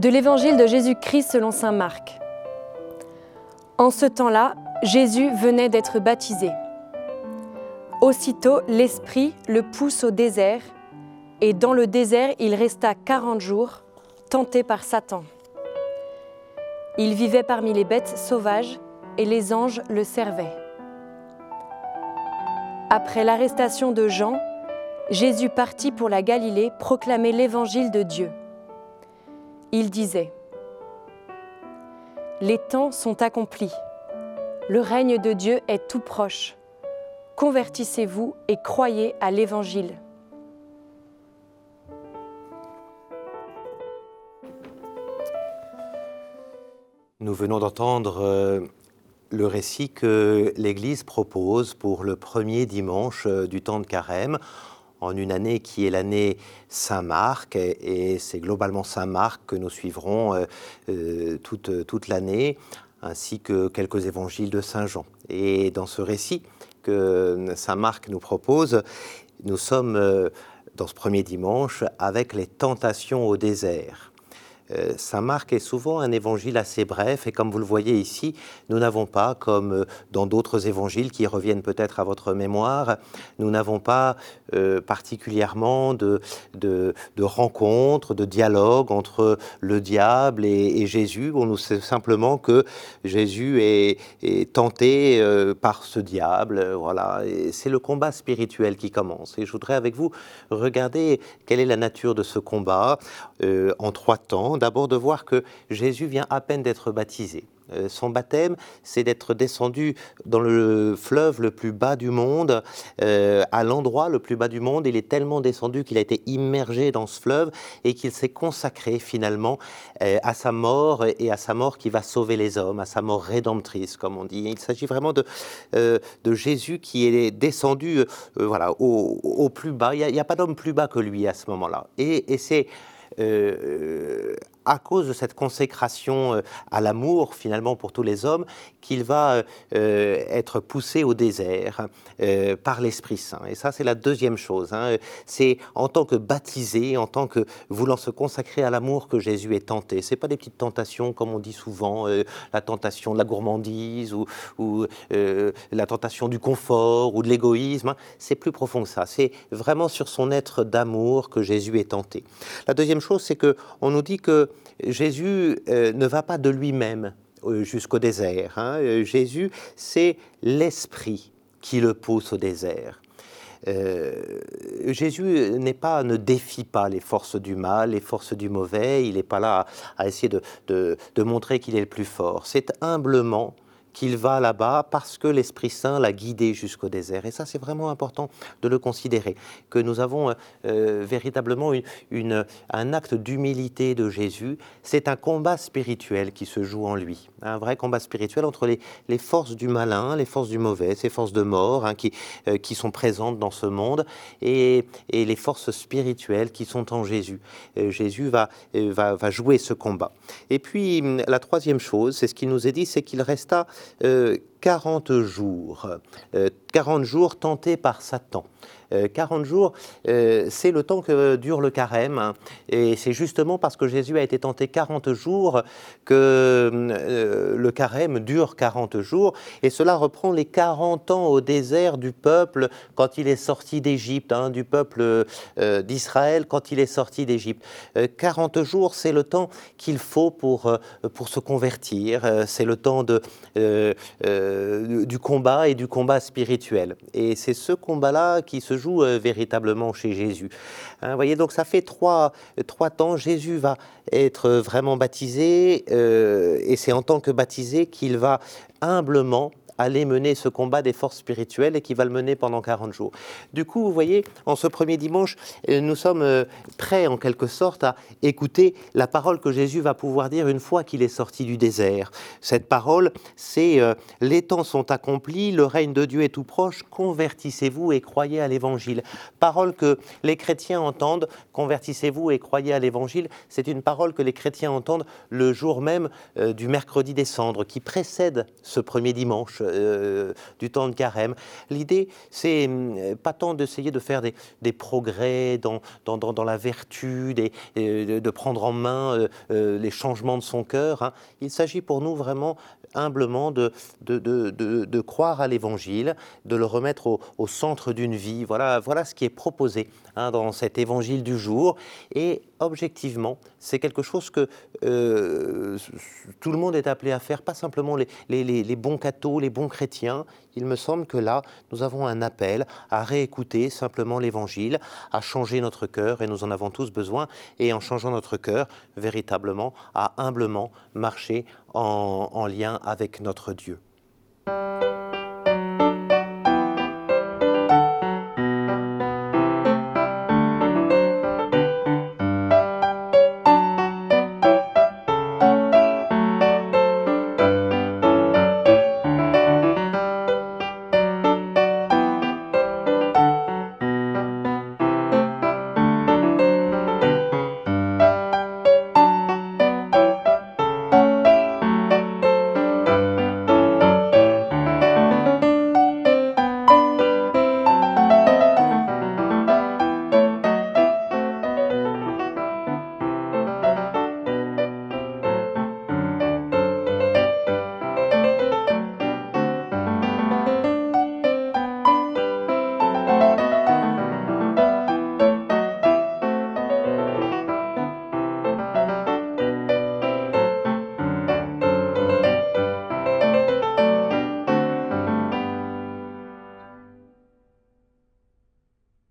De l'évangile de Jésus-Christ selon Saint Marc. En ce temps-là, Jésus venait d'être baptisé. Aussitôt, l'Esprit le pousse au désert, et dans le désert, il resta quarante jours, tenté par Satan. Il vivait parmi les bêtes sauvages, et les anges le servaient. Après l'arrestation de Jean, Jésus partit pour la Galilée proclamer l'évangile de Dieu. Il disait, Les temps sont accomplis, le règne de Dieu est tout proche. Convertissez-vous et croyez à l'évangile. Nous venons d'entendre euh, le récit que l'Église propose pour le premier dimanche euh, du temps de carême, en une année qui est l'année Saint-Marc, et c'est globalement Saint-Marc que nous suivrons euh, euh, toute, toute l'année, ainsi que quelques évangiles de Saint-Jean. Et dans ce récit que Saint-Marc nous propose, nous sommes dans ce premier dimanche avec les tentations au désert. Euh, Saint Marc est souvent un évangile assez bref et comme vous le voyez ici, nous n'avons pas, comme euh, dans d'autres évangiles qui reviennent peut-être à votre mémoire, nous n'avons pas euh, particulièrement de, rencontres, de dialogue entre le diable et, Jésus. On nous sait simplement que Jésus est, tenté par ce diable. Voilà, c'est le combat spirituel qui commence. Et je voudrais avec vous regarder quelle est la nature de ce combat en trois temps d'abord de voir que Jésus vient à peine d'être baptisé. Euh, son baptême, c'est d'être descendu dans le fleuve le plus bas du monde, euh, à l'endroit le plus bas du monde. Il est tellement descendu qu'il a été immergé dans ce fleuve et qu'il s'est consacré finalement euh, à sa mort et à sa mort qui va sauver les hommes, à sa mort rédemptrice, comme on dit. Il s'agit vraiment de, de Jésus qui est descendu voilà, au, plus bas. Il n'y a, pas d'homme plus bas que lui à ce moment-là. Et, c'est à cause de cette consécration euh, à l'amour finalement pour tous les hommes qu'il va euh, euh, être poussé au désert par l'Esprit Saint. Et ça, c'est la deuxième chose. Hein. C'est en tant que baptisé, en tant que voulant se consacrer à l'amour que Jésus est tenté. C'est pas des petites tentations comme on dit souvent, la tentation de la gourmandise ou, la tentation du confort ou de l'égoïsme. Hein. C'est plus profond que ça. C'est vraiment sur son être d'amour que Jésus est tenté. La deuxième chose, c'est que on nous dit que Jésus euh, ne va pas de lui-même euh, jusqu'au désert. Hein. Euh, Jésus, c'est l'Esprit qui le pousse au désert. Jésus n'est pas, ne défie pas les forces du mal, les forces du mauvais. Il n'est pas là à, essayer de montrer qu'il est le plus fort. C'est humblement qu'il va là-bas parce que l'Esprit Saint l'a guidé jusqu'au désert. Et ça, c'est vraiment important de le considérer, que nous avons euh, véritablement une, un acte d'humilité de Jésus. C'est un combat spirituel qui se joue en lui, un vrai combat spirituel entre les, forces du malin, les forces du mauvais, ces forces de mort hein, qui, euh, qui sont présentes dans ce monde, et, les forces spirituelles qui sont en Jésus. Euh, Jésus va, va, va jouer ce combat. Et puis, la troisième chose, c'est ce qu'il nous est dit, c'est qu'il resta euh, 40 euh, jours, 40 euh, jours tentés par Satan. 40 euh, jours, euh, c'est le temps que dure le carême. Hein. et c'est justement parce que Jésus a été tenté 40 jours que le carême dure 40 jours. Et cela reprend les 40 ans au désert du peuple quand il est sorti d'Égypte, hein, du peuple d'Israël quand il est sorti d'Égypte. 40 jours, c'est le temps qu'il faut pour, pour se convertir. c'est le temps de, du combat et du combat spirituel. Et c'est ce combat-là qui se joue euh, véritablement chez Jésus. Hein, voyez, donc ça fait trois, trois temps. Jésus va être vraiment baptisé, euh, et c'est en tant que baptisé qu'il va humblement aller mener ce combat des forces spirituelles et qui va le mener pendant 40 jours. Du coup, vous voyez, en ce premier dimanche, euh, nous sommes euh, prêts en quelque sorte à écouter la parole que Jésus va pouvoir dire une fois qu'il est sorti du désert. Cette parole, c'est euh, les temps sont accomplis, le règne de Dieu est tout proche, convertissez-vous et croyez à l'évangile. Parole que les chrétiens entendent, convertissez-vous et croyez à l'évangile, c'est une parole que les chrétiens entendent le jour même du mercredi des cendres qui précède ce premier dimanche euh, du temps de carême. L'idée, c'est hum, pas tant d'essayer de faire des, progrès dans, dans, la vertu, de prendre en main les changements de son cœur. Hein. Il s'agit pour nous vraiment humblement de, de, croire à l'Évangile, de le remettre au, centre d'une vie. Voilà, voilà ce qui est proposé hein, dans cet Évangile du jour. Et objectivement, c'est quelque chose que euh, tout le monde est appelé à faire, pas simplement les, bons cathos, les bons chrétiens. Il me semble que là, nous avons un appel à réécouter simplement l'Évangile, à changer notre cœur, et nous en avons tous besoin, et en changeant notre cœur, véritablement, à humblement marcher en lien avec notre Dieu.